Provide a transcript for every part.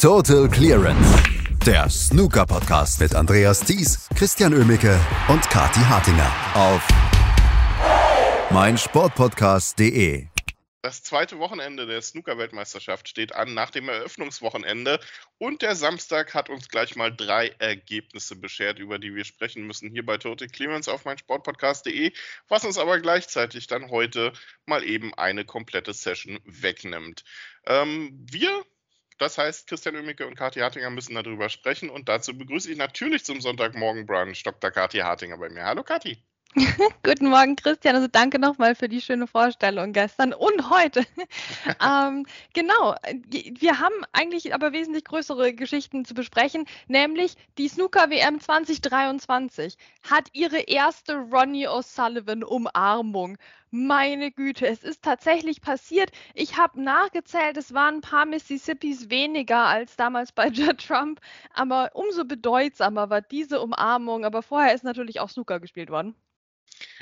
Total Clearance, der Snooker-Podcast mit Andreas Thies, Christian Ömicke und Kati Hartinger auf meinsportpodcast.de. Das zweite Wochenende der Snooker-Weltmeisterschaft steht an nach dem Eröffnungswochenende und der Samstag hat uns gleich mal drei Ergebnisse beschert, über die wir sprechen müssen hier bei Total Clearance auf meinsportpodcast.de, was uns aber gleichzeitig dann heute mal eben eine komplette Session wegnimmt. Ähm, wir das heißt, Christian Oemicke und Kathi Hartinger müssen darüber sprechen und dazu begrüße ich natürlich zum Sonntagmorgen Brunch Dr. Kathi Hartinger bei mir. Hallo Kathi. Guten Morgen, Christian. Also danke nochmal für die schöne Vorstellung gestern und heute. ähm, genau, wir haben eigentlich aber wesentlich größere Geschichten zu besprechen, nämlich die Snooker WM 2023 hat ihre erste Ronnie O'Sullivan Umarmung. Meine Güte, es ist tatsächlich passiert. Ich habe nachgezählt, es waren ein paar Mississippis weniger als damals bei Judd Trump, aber umso bedeutsamer war diese Umarmung. Aber vorher ist natürlich auch Snooker gespielt worden.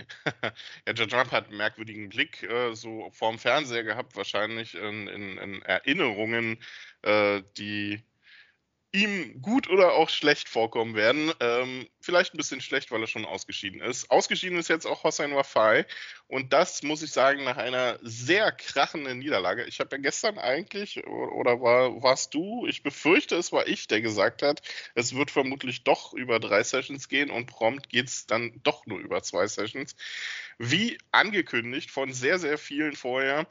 ja, Joe Trump hat einen merkwürdigen Blick äh, so vorm Fernseher gehabt, wahrscheinlich in, in, in Erinnerungen, äh, die ihm gut oder auch schlecht vorkommen werden. Ähm, vielleicht ein bisschen schlecht, weil er schon ausgeschieden ist. Ausgeschieden ist jetzt auch Hossein Wafai. Und das muss ich sagen, nach einer sehr krachenden Niederlage. Ich habe ja gestern eigentlich, oder war, warst du, ich befürchte, es war ich, der gesagt hat, es wird vermutlich doch über drei Sessions gehen und prompt geht es dann doch nur über zwei Sessions. Wie angekündigt von sehr, sehr vielen vorher.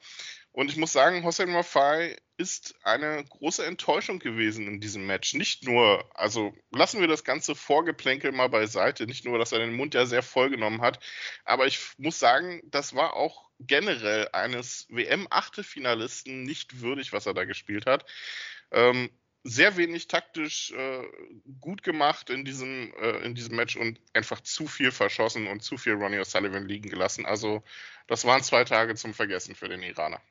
Und ich muss sagen, Hossein Mafai ist eine große Enttäuschung gewesen in diesem Match. Nicht nur, also lassen wir das ganze Vorgeplänkel mal beiseite, nicht nur, dass er den Mund ja sehr voll genommen hat, aber ich muss sagen, das war auch generell eines WM-Achtelfinalisten nicht würdig, was er da gespielt hat. Ähm, sehr wenig taktisch äh, gut gemacht in diesem, äh, in diesem Match und einfach zu viel verschossen und zu viel Ronnie O'Sullivan liegen gelassen. Also das waren zwei Tage zum Vergessen für den Iraner.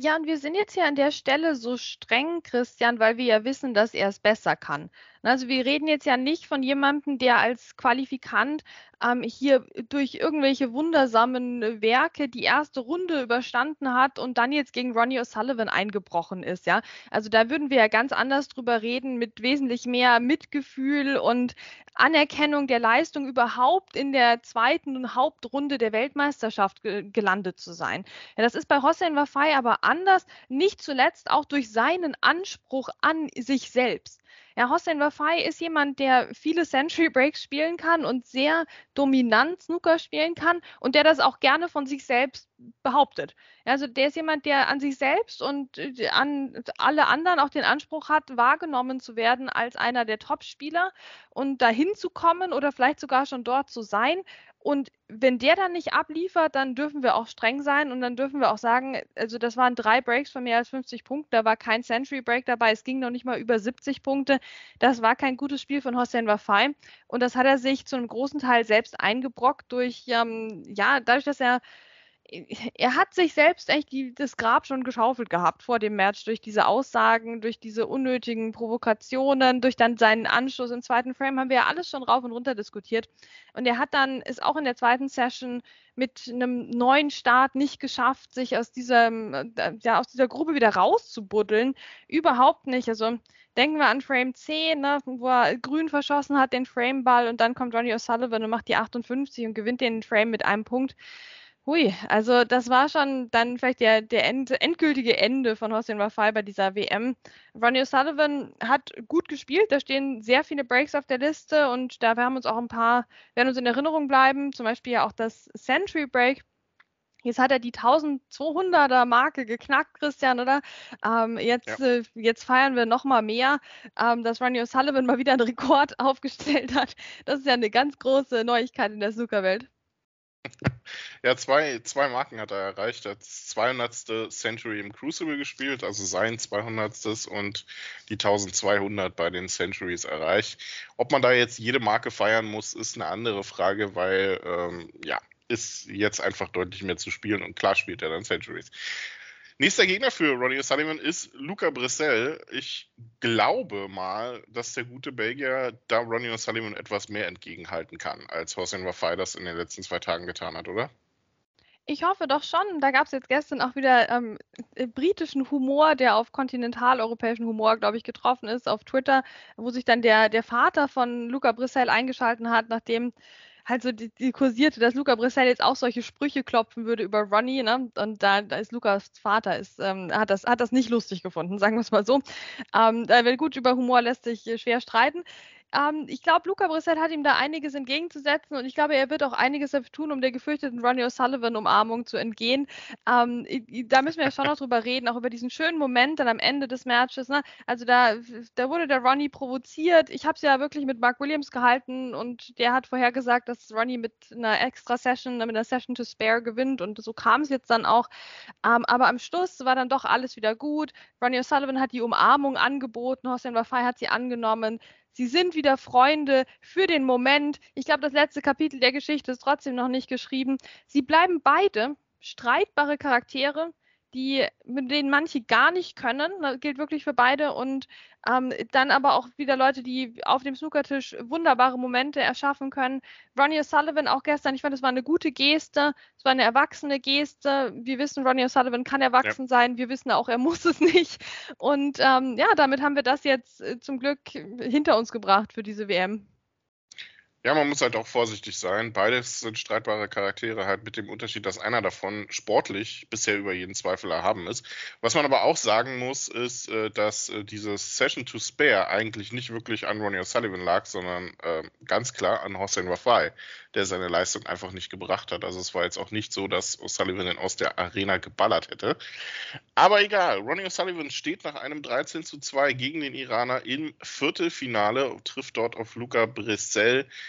Ja, und wir sind jetzt hier an der Stelle so streng, Christian, weil wir ja wissen, dass er es besser kann. Also wir reden jetzt ja nicht von jemandem, der als Qualifikant ähm, hier durch irgendwelche wundersamen Werke die erste Runde überstanden hat und dann jetzt gegen Ronnie O'Sullivan eingebrochen ist, ja. Also da würden wir ja ganz anders drüber reden, mit wesentlich mehr Mitgefühl und Anerkennung der Leistung überhaupt in der zweiten Hauptrunde der Weltmeisterschaft ge gelandet zu sein. Ja, das ist bei Hossein Wafai aber anders, nicht zuletzt auch durch seinen Anspruch an sich selbst. Ja, Hossein Wafai ist jemand, der viele Century Breaks spielen kann und sehr dominant Snooker spielen kann und der das auch gerne von sich selbst behauptet. Also der ist jemand, der an sich selbst und äh, an alle anderen auch den Anspruch hat, wahrgenommen zu werden als einer der Top-Spieler und dahin zu kommen oder vielleicht sogar schon dort zu sein. Und wenn der dann nicht abliefert, dann dürfen wir auch streng sein und dann dürfen wir auch sagen, also das waren drei Breaks von mehr als 50 Punkten, da war kein Century Break dabei, es ging noch nicht mal über 70 Punkte. Das war kein gutes Spiel von Hossein Wafai und das hat er sich zu einem großen Teil selbst eingebrockt durch, ähm, ja, dadurch, dass er er hat sich selbst echt die, das Grab schon geschaufelt gehabt vor dem Match durch diese Aussagen, durch diese unnötigen Provokationen, durch dann seinen Anschluss im zweiten Frame haben wir ja alles schon rauf und runter diskutiert. Und er hat dann ist auch in der zweiten Session mit einem neuen Start nicht geschafft, sich aus dieser, äh, ja, aus dieser Gruppe wieder rauszubuddeln. Überhaupt nicht. Also denken wir an Frame 10, ne, wo er grün verschossen hat, den Frameball und dann kommt Ronnie O'Sullivan und macht die 58 und gewinnt den Frame mit einem Punkt. Hui, also das war schon dann vielleicht der, der End, endgültige Ende von Hossein Wafai bei dieser WM. Ronnie O'Sullivan hat gut gespielt, da stehen sehr viele Breaks auf der Liste und da werden uns auch ein paar, werden uns in Erinnerung bleiben, zum Beispiel ja auch das Century Break. Jetzt hat er die 1200er Marke geknackt, Christian, oder? Ähm, jetzt, ja. äh, jetzt feiern wir noch mal mehr, ähm, dass Ronnie O'Sullivan mal wieder einen Rekord aufgestellt hat. Das ist ja eine ganz große Neuigkeit in der Snookerwelt. Ja, zwei, zwei Marken hat er erreicht. Er hat das 200. Century im Crucible gespielt, also sein 200. und die 1200 bei den Centuries erreicht. Ob man da jetzt jede Marke feiern muss, ist eine andere Frage, weil ähm, ja, ist jetzt einfach deutlich mehr zu spielen und klar spielt er dann Centuries. Nächster Gegner für Ronnie O'Sullivan ist Luca Brissell. Ich glaube mal, dass der gute Belgier da Ronnie O'Sullivan etwas mehr entgegenhalten kann, als Hossein Wafai das in den letzten zwei Tagen getan hat, oder? Ich hoffe doch schon. Da gab es jetzt gestern auch wieder ähm, äh, britischen Humor, der auf kontinentaleuropäischen Humor, glaube ich, getroffen ist auf Twitter, wo sich dann der, der Vater von Luca Brissell eingeschalten hat, nachdem halt so die, die kursierte, dass Luca Brissell jetzt auch solche Sprüche klopfen würde über Ronnie, ne? Und da, da ist Lukas Vater, ist, ähm, hat, das, hat das nicht lustig gefunden, sagen wir es mal so. Ähm, da wird gut über Humor lässt sich äh, schwer streiten. Ähm, ich glaube, Luca Brissett hat ihm da einiges entgegenzusetzen und ich glaube, er wird auch einiges dafür tun, um der gefürchteten Ronnie O'Sullivan-Umarmung zu entgehen. Ähm, da müssen wir ja schon noch drüber reden, auch über diesen schönen Moment dann am Ende des Matches. Ne? Also da, da wurde der Ronnie provoziert. Ich habe es ja wirklich mit Mark Williams gehalten und der hat vorher gesagt, dass Ronnie mit einer extra Session, mit einer Session to spare gewinnt und so kam es jetzt dann auch. Ähm, aber am Schluss war dann doch alles wieder gut. Ronnie O'Sullivan hat die Umarmung angeboten, Hossein Wafai hat sie angenommen. Sie sind wieder Freunde für den Moment. Ich glaube, das letzte Kapitel der Geschichte ist trotzdem noch nicht geschrieben. Sie bleiben beide streitbare Charaktere, die, mit denen manche gar nicht können. Das gilt wirklich für beide. Und ähm, dann aber auch wieder Leute, die auf dem Snookertisch wunderbare Momente erschaffen können. Ronnie O'Sullivan auch gestern, ich fand, es war eine gute Geste. Es war eine erwachsene Geste. Wir wissen, Ronnie O'Sullivan kann erwachsen ja. sein. Wir wissen auch, er muss es nicht. Und ähm, ja, damit haben wir das jetzt äh, zum Glück hinter uns gebracht für diese WM. Ja, man muss halt auch vorsichtig sein. Beides sind streitbare Charaktere, halt mit dem Unterschied, dass einer davon sportlich bisher über jeden Zweifel erhaben ist. Was man aber auch sagen muss, ist, äh, dass äh, dieses Session to Spare eigentlich nicht wirklich an Ronnie O'Sullivan lag, sondern äh, ganz klar an Hossein Wafai, der seine Leistung einfach nicht gebracht hat. Also es war jetzt auch nicht so, dass O'Sullivan ihn aus der Arena geballert hätte. Aber egal, Ronnie O'Sullivan steht nach einem 13 zu 2 gegen den Iraner im Viertelfinale, trifft dort auf Luca Brissell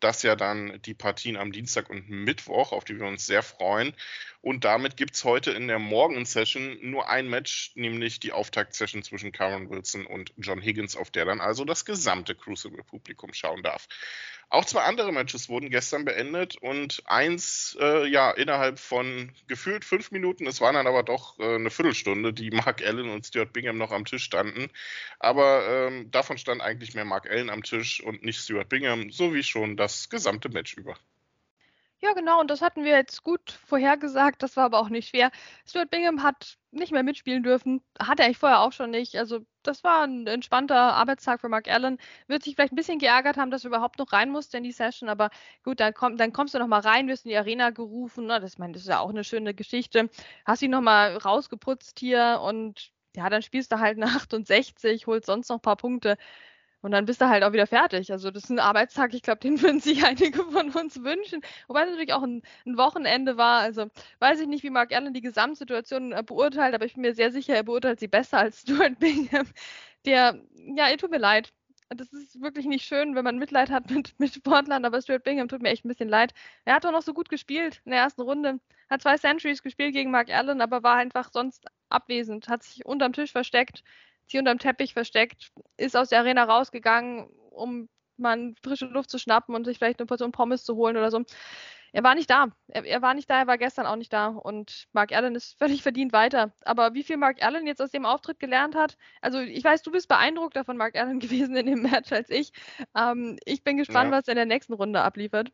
das ja dann die Partien am Dienstag und Mittwoch, auf die wir uns sehr freuen. Und damit gibt es heute in der Morgen-Session nur ein Match, nämlich die Auftakt-Session zwischen Karen Wilson und John Higgins, auf der dann also das gesamte Crucible-Publikum schauen darf. Auch zwei andere Matches wurden gestern beendet und eins äh, ja innerhalb von gefühlt fünf Minuten, es waren dann aber doch äh, eine Viertelstunde, die Mark Allen und Stuart Bingham noch am Tisch standen. Aber ähm, davon stand eigentlich mehr Mark Allen am Tisch und nicht Stuart Bingham, so wie schon das gesamte Match über. Ja, genau, und das hatten wir jetzt gut vorhergesagt, das war aber auch nicht schwer. Stuart Bingham hat nicht mehr mitspielen dürfen, hat er eigentlich vorher auch schon nicht. Also, das war ein entspannter Arbeitstag für Mark Allen. Wird sich vielleicht ein bisschen geärgert haben, dass er überhaupt noch rein musste in die Session, aber gut, dann, komm, dann kommst du nochmal rein, wirst in die Arena gerufen. Ne? Das, mein, das ist ja auch eine schöne Geschichte. Hast ihn nochmal rausgeputzt hier und ja, dann spielst du halt eine 68, holst sonst noch ein paar Punkte. Und dann bist du halt auch wieder fertig. Also das ist ein Arbeitstag, ich glaube, den würden sich einige von uns wünschen. Wobei es natürlich auch ein, ein, Wochenende war. Also weiß ich nicht, wie Mark Allen die Gesamtsituation äh, beurteilt, aber ich bin mir sehr sicher, er beurteilt sie besser als Stuart Bingham. Der, ja, ihr tut mir leid. Das ist wirklich nicht schön, wenn man Mitleid hat mit, mit Sportlern, aber Stuart Bingham tut mir echt ein bisschen leid. Er hat doch noch so gut gespielt in der ersten Runde. Hat zwei Centuries gespielt gegen Mark Allen, aber war einfach sonst abwesend. Hat sich unterm Tisch versteckt hier unterm Teppich versteckt, ist aus der Arena rausgegangen, um mal frische Luft zu schnappen und sich vielleicht eine Portion Pommes zu holen oder so. Er war nicht da. Er, er, war nicht da, er war gestern auch nicht da. Und Mark Allen ist völlig verdient weiter. Aber wie viel Mark Allen jetzt aus dem Auftritt gelernt hat, also ich weiß, du bist beeindruckter von Mark Allen gewesen in dem Match als ich. Ähm, ich bin gespannt, ja. was er in der nächsten Runde abliefert.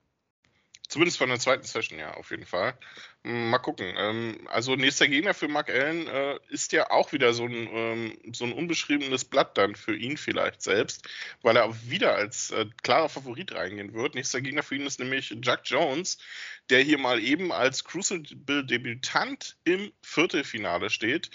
Zumindest von der zweiten Session, ja, auf jeden Fall. Hm, mal gucken. Ähm, also nächster Gegner für Mark Allen äh, ist ja auch wieder so ein, ähm, so ein unbeschriebenes Blatt dann für ihn vielleicht selbst, weil er auch wieder als äh, klarer Favorit reingehen wird. Nächster Gegner für ihn ist nämlich Jack Jones, der hier mal eben als Crucible-Debütant im Viertelfinale steht.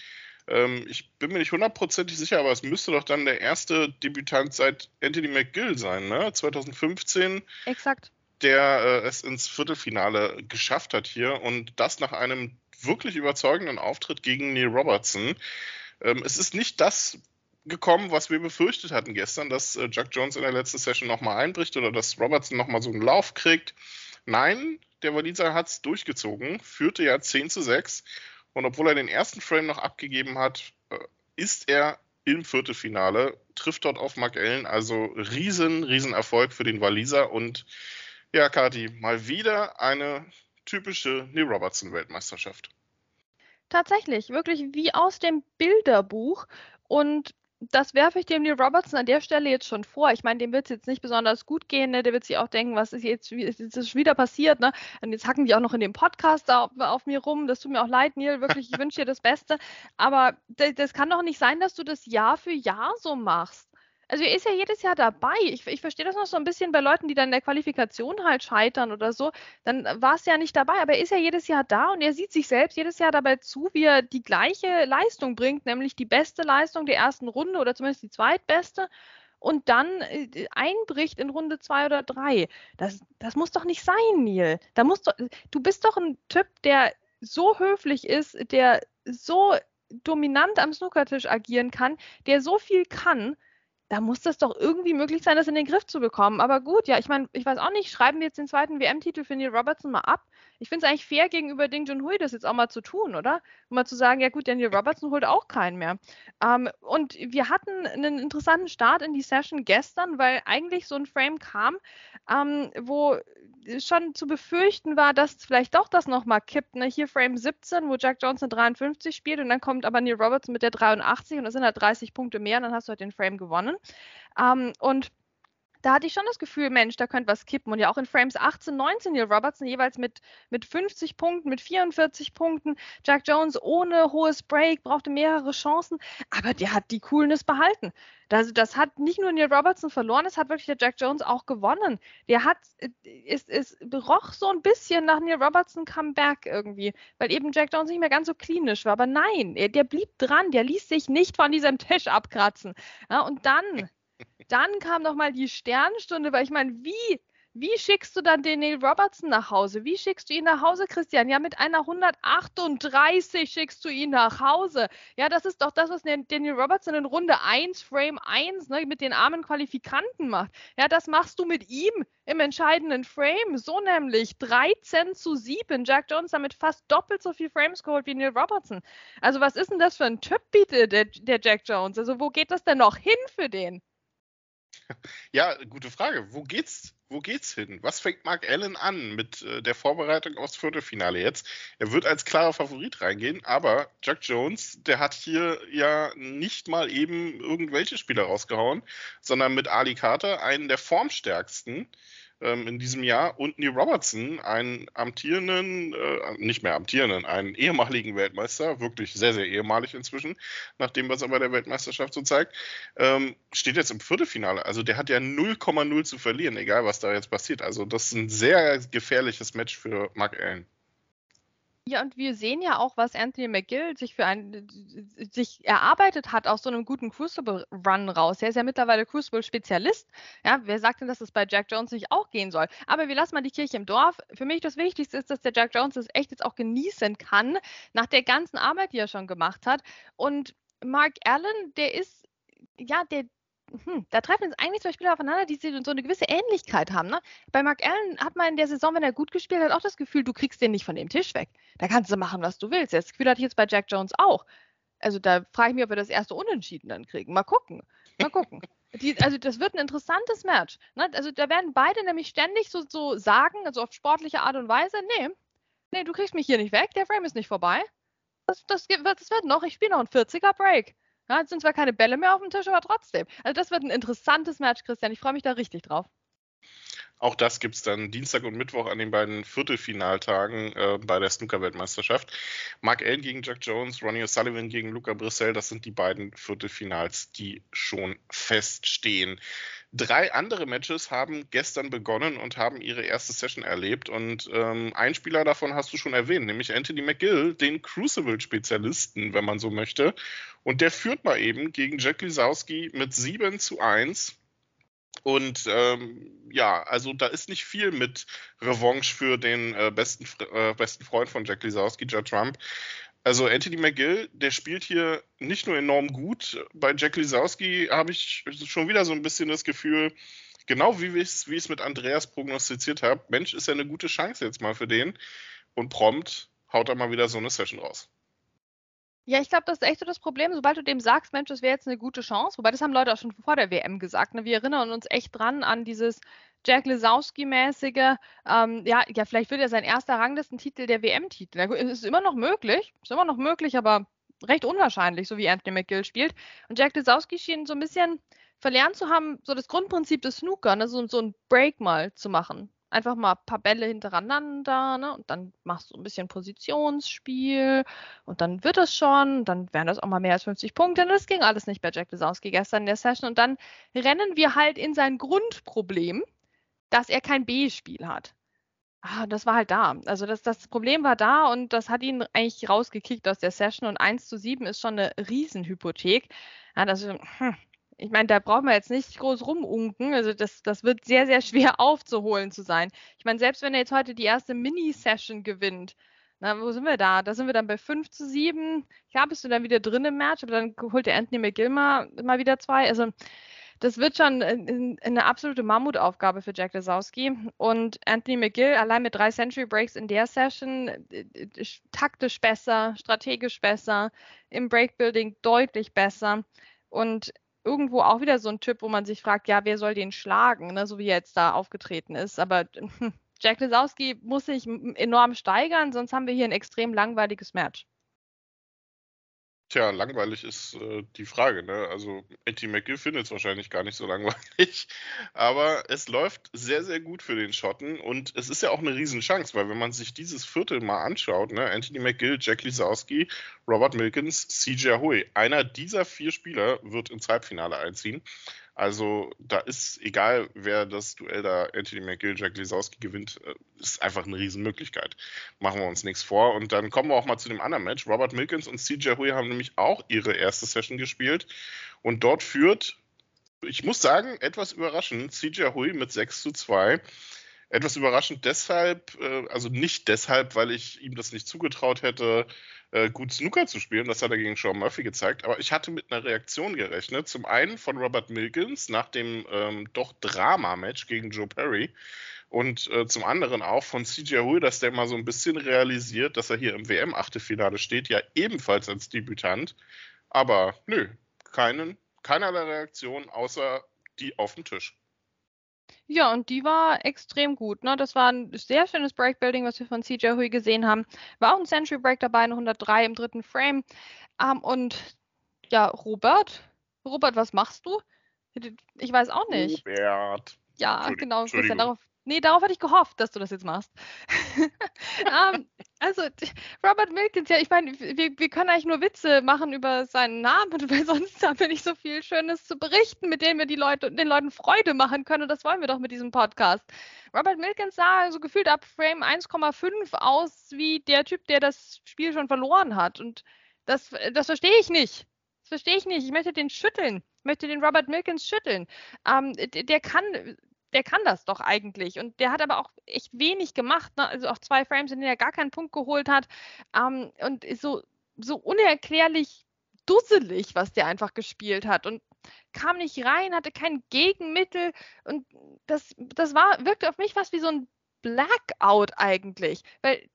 Ähm, ich bin mir nicht hundertprozentig sicher, aber es müsste doch dann der erste Debütant seit Anthony McGill sein, ne? 2015. Exakt der äh, es ins Viertelfinale geschafft hat hier und das nach einem wirklich überzeugenden Auftritt gegen Neil Robertson. Ähm, es ist nicht das gekommen, was wir befürchtet hatten gestern, dass äh, Jack Jones in der letzten Session nochmal einbricht oder dass Robertson nochmal so einen Lauf kriegt. Nein, der Waliser hat es durchgezogen, führte ja 10 zu 6 und obwohl er den ersten Frame noch abgegeben hat, äh, ist er im Viertelfinale, trifft dort auf Mark Allen, also riesen, riesen Erfolg für den Waliser und ja, Kati, mal wieder eine typische Neil Robertson-Weltmeisterschaft. Tatsächlich, wirklich wie aus dem Bilderbuch. Und das werfe ich dem Neil Robertson an der Stelle jetzt schon vor. Ich meine, dem wird es jetzt nicht besonders gut gehen. Ne? Der wird sich auch denken, was ist jetzt, ist jetzt wieder passiert. Ne? Und jetzt hacken die auch noch in dem Podcast auf, auf mir rum. Das tut mir auch leid, Neil. Wirklich, ich wünsche dir das Beste. Aber das kann doch nicht sein, dass du das Jahr für Jahr so machst. Also er ist ja jedes Jahr dabei. Ich, ich verstehe das noch so ein bisschen bei Leuten, die dann in der Qualifikation halt scheitern oder so. Dann war es ja nicht dabei, aber er ist ja jedes Jahr da und er sieht sich selbst jedes Jahr dabei zu, wie er die gleiche Leistung bringt, nämlich die beste Leistung der ersten Runde oder zumindest die zweitbeste und dann äh, einbricht in Runde zwei oder drei. Das, das muss doch nicht sein, Neil. Da musst du, du bist doch ein Typ, der so höflich ist, der so dominant am Snookertisch agieren kann, der so viel kann da muss das doch irgendwie möglich sein, das in den Griff zu bekommen. Aber gut, ja, ich meine, ich weiß auch nicht, schreiben wir jetzt den zweiten WM-Titel für Neil Robertson mal ab? Ich finde es eigentlich fair gegenüber Ding Junhui, das jetzt auch mal zu tun, oder? Um mal zu sagen, ja gut, Daniel Robertson holt auch keinen mehr. Ähm, und wir hatten einen interessanten Start in die Session gestern, weil eigentlich so ein Frame kam, ähm, wo schon zu befürchten war, dass vielleicht doch das nochmal kippt. Ne? Hier Frame 17, wo Jack Johnson 53 spielt und dann kommt aber Neil Robertson mit der 83 und das sind halt 30 Punkte mehr und dann hast du halt den Frame gewonnen. Ähm, und da hatte ich schon das Gefühl, Mensch, da könnte was kippen. Und ja auch in Frames 18, 19 Neil Robertson jeweils mit, mit 50 Punkten, mit 44 Punkten. Jack Jones ohne hohes Break, brauchte mehrere Chancen, aber der hat die Coolness behalten. Das, das hat nicht nur Neil Robertson verloren, es hat wirklich der Jack Jones auch gewonnen. Der hat, es, es roch so ein bisschen nach Neil Robertson Comeback irgendwie, weil eben Jack Jones nicht mehr ganz so klinisch war. Aber nein, der blieb dran, der ließ sich nicht von diesem Tisch abkratzen. Ja, und dann dann kam noch mal die Sternstunde, weil ich meine, wie, wie schickst du dann den Neil Robertson nach Hause? Wie schickst du ihn nach Hause, Christian? Ja, mit einer 138 schickst du ihn nach Hause. Ja, das ist doch das, was Daniel Robertson in Runde 1, Frame 1, ne, mit den armen Qualifikanten macht. Ja, das machst du mit ihm im entscheidenden Frame. So nämlich 13 zu 7. Jack Jones damit fast doppelt so viel Frames geholt wie Neil Robertson. Also, was ist denn das für ein Typ, bitte, der, der Jack Jones? Also, wo geht das denn noch hin für den? Ja, gute Frage. Wo geht's, wo geht's hin? Was fängt Mark Allen an mit äh, der Vorbereitung aufs Viertelfinale jetzt? Er wird als klarer Favorit reingehen, aber Chuck Jones, der hat hier ja nicht mal eben irgendwelche Spieler rausgehauen, sondern mit Ali Carter einen der formstärksten ähm, in diesem Jahr und Neil Robertson, einen amtierenden, äh, nicht mehr amtierenden, einen ehemaligen Weltmeister, wirklich sehr, sehr ehemalig inzwischen, nach dem, was er bei der Weltmeisterschaft so zeigt, ähm, steht jetzt im Viertelfinale. Also der hat ja 0,0 zu verlieren, egal was da jetzt passiert. Also das ist ein sehr gefährliches Match für Mark Allen. Ja, und wir sehen ja auch, was Anthony McGill sich für ein, sich erarbeitet hat aus so einem guten Crucible-Run raus. Er ist ja mittlerweile Crucible-Spezialist. Ja, wer sagt denn, dass es bei Jack Jones nicht auch gehen soll? Aber wir lassen mal die Kirche im Dorf. Für mich das Wichtigste ist, dass der Jack Jones das echt jetzt auch genießen kann, nach der ganzen Arbeit, die er schon gemacht hat. Und Mark Allen, der ist, ja, der, hm, da treffen jetzt eigentlich zwei Spieler aufeinander, die so eine gewisse Ähnlichkeit haben. Ne? Bei Mark Allen hat man in der Saison, wenn er gut gespielt hat, auch das Gefühl, du kriegst den nicht von dem Tisch weg. Da kannst du machen, was du willst. Das Gefühl hatte ich jetzt bei Jack Jones auch. Also da frage ich mich, ob wir das erste Unentschieden dann kriegen. Mal gucken. Mal gucken. Die, also das wird ein interessantes Match. Ne? Also da werden beide nämlich ständig so, so sagen, also auf sportliche Art und Weise, nee, nee, du kriegst mich hier nicht weg, der Frame ist nicht vorbei. Das, das, das wird noch, ich spiele noch ein 40er Break. Ja, es sind zwar keine Bälle mehr auf dem Tisch, aber trotzdem. Also das wird ein interessantes Match, Christian. Ich freue mich da richtig drauf. Auch das gibt es dann Dienstag und Mittwoch an den beiden Viertelfinaltagen äh, bei der Snooker-Weltmeisterschaft. Mark Allen gegen Jack Jones, Ronnie O'Sullivan gegen Luca Brissell, das sind die beiden Viertelfinals, die schon feststehen. Drei andere Matches haben gestern begonnen und haben ihre erste Session erlebt. Und ähm, ein Spieler davon hast du schon erwähnt, nämlich Anthony McGill, den Crucible-Spezialisten, wenn man so möchte. Und der führt mal eben gegen Jack Lisowski mit 7 zu 1. Und ähm, ja, also da ist nicht viel mit Revanche für den äh, besten, äh, besten Freund von Jack Lisowski, Judd Trump. Also Anthony McGill, der spielt hier nicht nur enorm gut. Bei Jack Lisowski habe ich schon wieder so ein bisschen das Gefühl, genau wie ich es mit Andreas prognostiziert habe, Mensch, ist ja eine gute Chance jetzt mal für den. Und prompt haut er mal wieder so eine Session raus. Ja, ich glaube, das ist echt so das Problem. Sobald du dem sagst, Mensch, das wäre jetzt eine gute Chance, wobei das haben Leute auch schon vor der WM gesagt. Ne? Wir erinnern uns echt dran an dieses Jack Lesowski-mäßige, ähm, ja, ja, vielleicht wird ja sein erster Ranglistentitel der WM-Titel. Ist immer noch möglich, ist immer noch möglich, aber recht unwahrscheinlich, so wie Anthony McGill spielt. Und Jack Lesowski schien so ein bisschen verlernt zu haben, so das Grundprinzip des Snooker, ne, so, so ein Break mal zu machen. Einfach mal ein paar Bälle hintereinander, ne? Und dann machst du ein bisschen Positionsspiel und dann wird es schon, dann wären das auch mal mehr als 50 Punkte. Und das ging alles nicht bei Jack Lesowski gestern in der Session. Und dann rennen wir halt in sein Grundproblem, dass er kein B-Spiel hat. Ah, das war halt da. Also das, das Problem war da und das hat ihn eigentlich rausgekickt aus der Session und 1 zu 7 ist schon eine Riesenhypothek. Ja, das, hm, ich meine, da braucht man jetzt nicht groß rumunken. Also das, das wird sehr, sehr schwer aufzuholen zu sein. Ich meine, selbst wenn er jetzt heute die erste Mini-Session gewinnt, na, wo sind wir da? Da sind wir dann bei 5 zu 7. Ja, bist du dann wieder drin im Match, aber dann holt der Anthony McGill mal, wieder zwei. Also das wird schon eine absolute Mammutaufgabe für Jack Lesowski. Und Anthony McGill allein mit drei Century Breaks in der Session äh, taktisch besser, strategisch besser, im Breakbuilding deutlich besser. Und irgendwo auch wieder so ein Typ, wo man sich fragt, ja, wer soll den schlagen, ne, so wie er jetzt da aufgetreten ist. Aber Jack Lesowski muss sich enorm steigern, sonst haben wir hier ein extrem langweiliges Match. Tja, langweilig ist äh, die Frage, ne? Also Eddie McGill findet es wahrscheinlich gar nicht so langweilig, aber es läuft sehr, sehr gut für den Schotten und es ist ja auch eine Riesenchance, weil wenn man sich dieses Viertel mal anschaut, ne? Anthony McGill, Jack Lisowski, Robert Milkins, CJ Hui, einer dieser vier Spieler wird ins Halbfinale einziehen. Also da ist, egal wer das Duell da Anthony McGill, Jack Lisowski gewinnt, äh, ist einfach eine Riesenmöglichkeit. Machen wir uns nichts vor. Und dann kommen wir auch mal zu dem anderen Match. Robert Milkins und CJ Hui haben nämlich auch ihre erste Session gespielt. Und dort führt, ich muss sagen, etwas überraschend, CJ Hui mit 6 zu 2. Etwas überraschend deshalb, äh, also nicht deshalb, weil ich ihm das nicht zugetraut hätte, äh, gut Snooker zu spielen. Das hat er gegen Sean Murphy gezeigt. Aber ich hatte mit einer Reaktion gerechnet. Zum einen von Robert Milkins nach dem ähm, doch Drama-Match gegen Joe Perry. Und äh, zum anderen auch von CJ Hui, dass der mal so ein bisschen realisiert, dass er hier im WM-Achtelfinale steht, ja ebenfalls als Debütant. Aber nö, keinen, keinerlei Reaktion außer die auf dem Tisch. Ja, und die war extrem gut. Ne? Das war ein sehr schönes Breakbuilding, was wir von CJ Hui gesehen haben. War auch ein Century Break dabei, eine 103 im dritten Frame. Um, und ja, Robert, Robert, was machst du? Ich weiß auch nicht. Robert. Ja, genau. Christian, darauf, Nee, darauf hatte ich gehofft, dass du das jetzt machst. um, ähm, also, Robert Milkins, ja, ich meine, wir, wir können eigentlich nur Witze machen über seinen Namen, weil sonst haben wir nicht so viel Schönes zu berichten, mit dem wir die Leute, den Leuten Freude machen können. Und das wollen wir doch mit diesem Podcast. Robert Milkins sah also gefühlt ab Frame 1,5 aus wie der Typ, der das Spiel schon verloren hat. Und das, das verstehe ich nicht. Das verstehe ich nicht. Ich möchte den schütteln. Ich möchte den Robert Milkins schütteln. Ähm, der kann der kann das doch eigentlich. Und der hat aber auch echt wenig gemacht. Ne? Also auch zwei Frames, in denen er gar keinen Punkt geholt hat. Ähm, und so, so unerklärlich dusselig, was der einfach gespielt hat. Und kam nicht rein, hatte kein Gegenmittel. Und das, das war, wirkte auf mich fast wie so ein Blackout eigentlich. Weil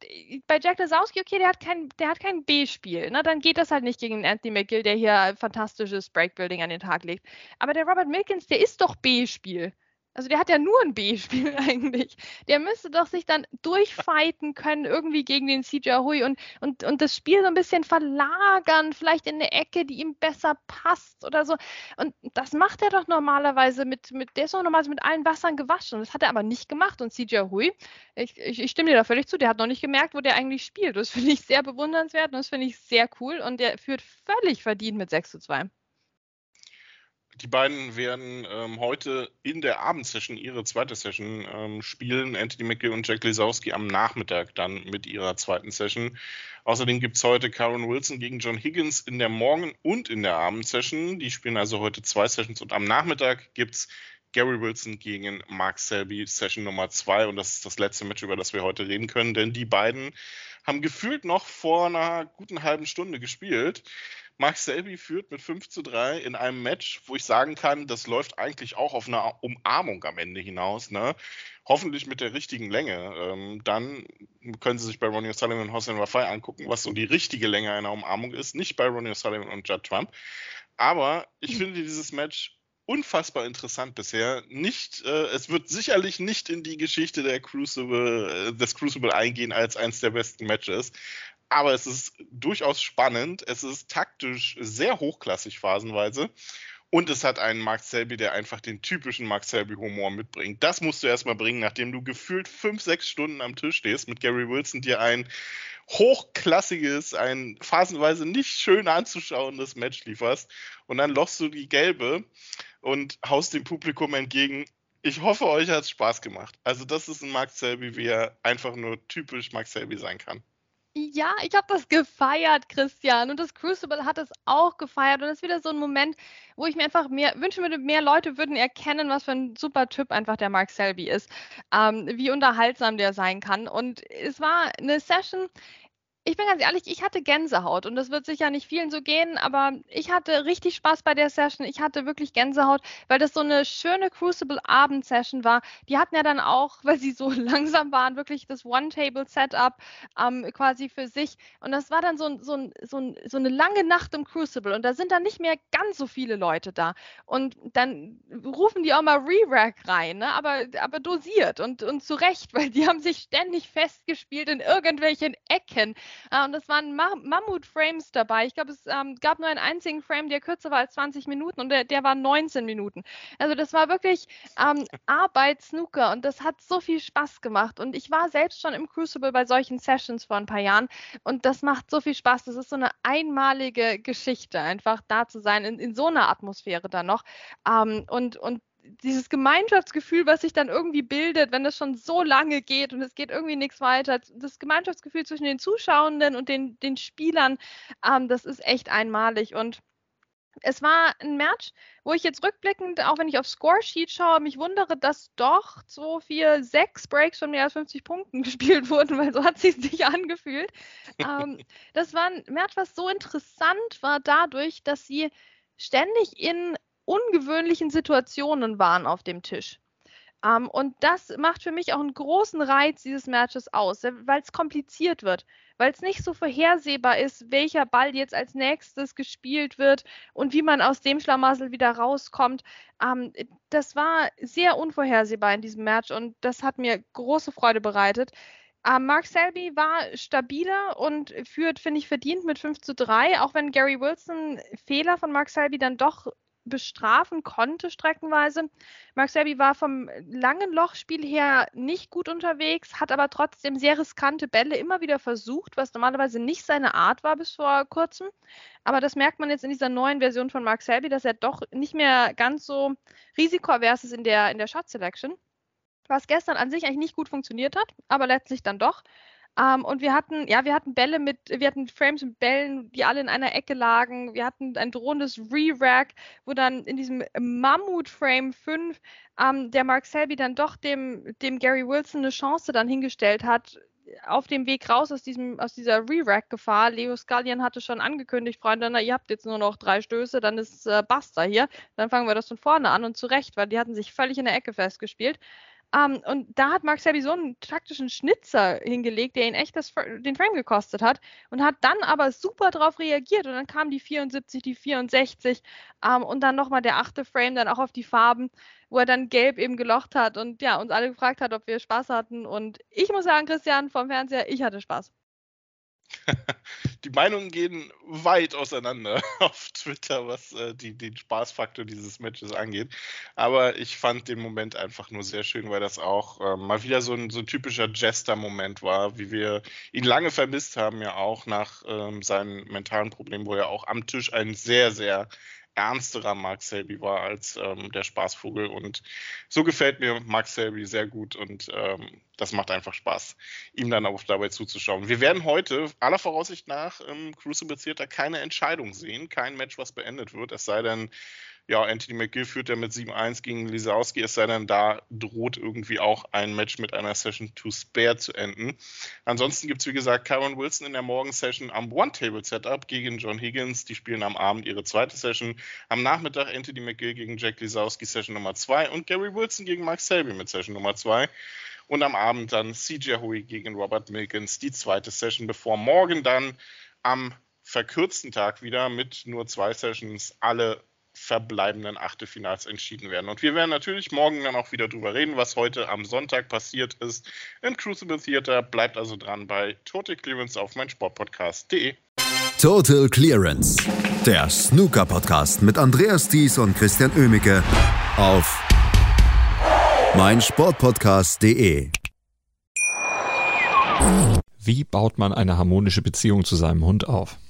bei Jack Lesowski, okay, der hat kein, der hat kein B-Spiel. Ne? Dann geht das halt nicht gegen Anthony McGill, der hier fantastisches Breakbuilding an den Tag legt. Aber der Robert Milkins, der ist doch B-Spiel. Also der hat ja nur ein B-Spiel eigentlich. Der müsste doch sich dann durchfighten können, irgendwie gegen den CJ Hui und, und, und das Spiel so ein bisschen verlagern, vielleicht in eine Ecke, die ihm besser passt oder so. Und das macht er doch normalerweise mit, mit der ist doch normalerweise mit allen Wassern gewaschen. Das hat er aber nicht gemacht. Und CJ Hui, ich, ich, ich stimme dir da völlig zu, der hat noch nicht gemerkt, wo der eigentlich spielt. Das finde ich sehr bewundernswert und das finde ich sehr cool. Und der führt völlig verdient mit 6 zu 2. Die beiden werden ähm, heute in der Abendsession ihre zweite Session ähm, spielen. Anthony McGill und Jack Lisowski am Nachmittag dann mit ihrer zweiten Session. Außerdem gibt es heute Karen Wilson gegen John Higgins in der Morgen- und in der Abendsession. Die spielen also heute zwei Sessions und am Nachmittag gibt es Gary Wilson gegen Mark Selby, Session Nummer zwei. Und das ist das letzte Match, über das wir heute reden können, denn die beiden haben gefühlt noch vor einer guten halben Stunde gespielt. Mark Selby führt mit 5 zu 3 in einem Match, wo ich sagen kann, das läuft eigentlich auch auf eine Umarmung am Ende hinaus. Ne? Hoffentlich mit der richtigen Länge. Ähm, dann können Sie sich bei Ronnie O'Sullivan und Hossein Rafai angucken, was so die richtige Länge einer Umarmung ist. Nicht bei Ronnie O'Sullivan und Judd Trump. Aber ich finde dieses Match unfassbar interessant bisher. Nicht, äh, es wird sicherlich nicht in die Geschichte der Crucible, äh, des Crucible eingehen als eines der besten Matches aber es ist durchaus spannend. Es ist taktisch sehr hochklassig phasenweise. Und es hat einen Mark Selby, der einfach den typischen Mark Selby-Humor mitbringt. Das musst du erstmal bringen, nachdem du gefühlt fünf, sechs Stunden am Tisch stehst mit Gary Wilson, dir ein hochklassiges, ein phasenweise nicht schön anzuschauendes Match lieferst. Und dann lochst du die gelbe und haust dem Publikum entgegen. Ich hoffe, euch hat es Spaß gemacht. Also, das ist ein Mark Selby, wie er einfach nur typisch Mark Selby sein kann. Ja, ich habe das gefeiert, Christian. Und das Crucible hat es auch gefeiert. Und es ist wieder so ein Moment, wo ich mir einfach mehr wünschen würde, mehr Leute würden erkennen, was für ein super Typ einfach der Mark Selby ist. Ähm, wie unterhaltsam der sein kann. Und es war eine Session, ich bin ganz ehrlich, ich hatte Gänsehaut und das wird sicher nicht vielen so gehen, aber ich hatte richtig Spaß bei der Session. Ich hatte wirklich Gänsehaut, weil das so eine schöne Crucible-Abend-Session war. Die hatten ja dann auch, weil sie so langsam waren, wirklich das One-Table-Setup ähm, quasi für sich. Und das war dann so, so, so, so eine lange Nacht im Crucible und da sind dann nicht mehr ganz so viele Leute da. Und dann rufen die auch mal Re-Rack rein, ne? aber, aber dosiert und, und zu Recht, weil die haben sich ständig festgespielt in irgendwelchen Ecken. Äh, und es waren Mammut-Frames dabei. Ich glaube, es ähm, gab nur einen einzigen Frame, der kürzer war als 20 Minuten und der, der war 19 Minuten. Also das war wirklich ähm, Arbeit Snooker und das hat so viel Spaß gemacht. Und ich war selbst schon im Crucible bei solchen Sessions vor ein paar Jahren und das macht so viel Spaß. Das ist so eine einmalige Geschichte, einfach da zu sein, in, in so einer Atmosphäre dann noch. Ähm, und, und dieses Gemeinschaftsgefühl, was sich dann irgendwie bildet, wenn das schon so lange geht und es geht irgendwie nichts weiter, das Gemeinschaftsgefühl zwischen den Zuschauenden und den, den Spielern, ähm, das ist echt einmalig. Und es war ein Match, wo ich jetzt rückblickend, auch wenn ich auf Scoresheet schaue, mich wundere, dass doch 2, 4, 6 Breaks von mehr als 50 Punkten gespielt wurden, weil so hat es sich angefühlt. ähm, das war ein Match, was so interessant war dadurch, dass sie ständig in ungewöhnlichen Situationen waren auf dem Tisch. Ähm, und das macht für mich auch einen großen Reiz dieses Matches aus, weil es kompliziert wird, weil es nicht so vorhersehbar ist, welcher Ball jetzt als nächstes gespielt wird und wie man aus dem Schlamassel wieder rauskommt. Ähm, das war sehr unvorhersehbar in diesem Match und das hat mir große Freude bereitet. Ähm, Mark Selby war stabiler und führt, finde ich, verdient mit 5 zu 3, auch wenn Gary Wilson Fehler von Mark Selby dann doch bestrafen konnte streckenweise. Mark Selby war vom langen Lochspiel her nicht gut unterwegs, hat aber trotzdem sehr riskante Bälle immer wieder versucht, was normalerweise nicht seine Art war bis vor kurzem. Aber das merkt man jetzt in dieser neuen Version von Mark Selby, dass er doch nicht mehr ganz so risikoavers ist in der, in der Shot Selection. Was gestern an sich eigentlich nicht gut funktioniert hat, aber letztlich dann doch. Ähm, und wir hatten, ja, wir hatten Bälle mit, wir hatten Frames mit Bällen, die alle in einer Ecke lagen. Wir hatten ein drohendes Re-Rack, wo dann in diesem Mammut-Frame 5 ähm, der Mark Selby dann doch dem, dem Gary Wilson eine Chance dann hingestellt hat, auf dem Weg raus aus, diesem, aus dieser Re-Rack-Gefahr. Leo Scullion hatte schon angekündigt, Freunde, na, ihr habt jetzt nur noch drei Stöße, dann ist äh, Buster hier. Dann fangen wir das von vorne an und zurecht, weil die hatten sich völlig in der Ecke festgespielt. Ähm, und da hat Mark Selby so einen taktischen Schnitzer hingelegt, der ihn echt das, den Frame gekostet hat und hat dann aber super darauf reagiert und dann kam die 74, die 64 um, ähm, und dann nochmal der achte Frame dann auch auf die Farben, wo er dann gelb eben gelocht hat und ja, uns alle gefragt hat, ob wir Spaß hatten und ich muss sagen, Christian vom Fernseher, ich hatte Spaß. die Meinungen gehen weit auseinander auf Twitter, was äh, die, den Spaßfaktor dieses Matches angeht. Aber ich fand den Moment einfach nur sehr schön, weil das auch äh, mal wieder so ein, so ein typischer Jester-Moment war, wie wir ihn lange vermisst haben, ja auch nach ähm, seinen mentalen Problemen, wo er auch am Tisch ein sehr, sehr ernsterer Mark Selby war als ähm, der Spaßvogel. Und so gefällt mir Mark Selby sehr gut und ähm, das macht einfach Spaß, ihm dann auch dabei zuzuschauen. Wir werden heute aller Voraussicht nach im Crucible Theater keine Entscheidung sehen, kein Match, was beendet wird, es sei denn, ja, Anthony McGill führt ja mit 7-1 gegen Lisowski, es sei denn, da droht irgendwie auch ein Match mit einer Session to Spare zu enden. Ansonsten gibt es, wie gesagt, Karen Wilson in der Morgensession am One-Table-Setup gegen John Higgins. Die spielen am Abend ihre zweite Session. Am Nachmittag Anthony McGill gegen Jack Lisowski, Session Nummer 2 und Gary Wilson gegen Mark Selby mit Session Nummer 2. Und am Abend dann CJ Hui gegen Robert Milkins, die zweite Session, bevor morgen dann am verkürzten Tag wieder mit nur zwei Sessions alle verbleibenden Achtelfinals entschieden werden. Und wir werden natürlich morgen dann auch wieder drüber reden, was heute am Sonntag passiert ist im Crucible Theater. Bleibt also dran bei Total Clearance auf meinsportpodcast.de. Total Clearance, der Snooker-Podcast mit Andreas Thies und Christian Oemicke auf meinsportpodcast.de. Wie baut man eine harmonische Beziehung zu seinem Hund auf?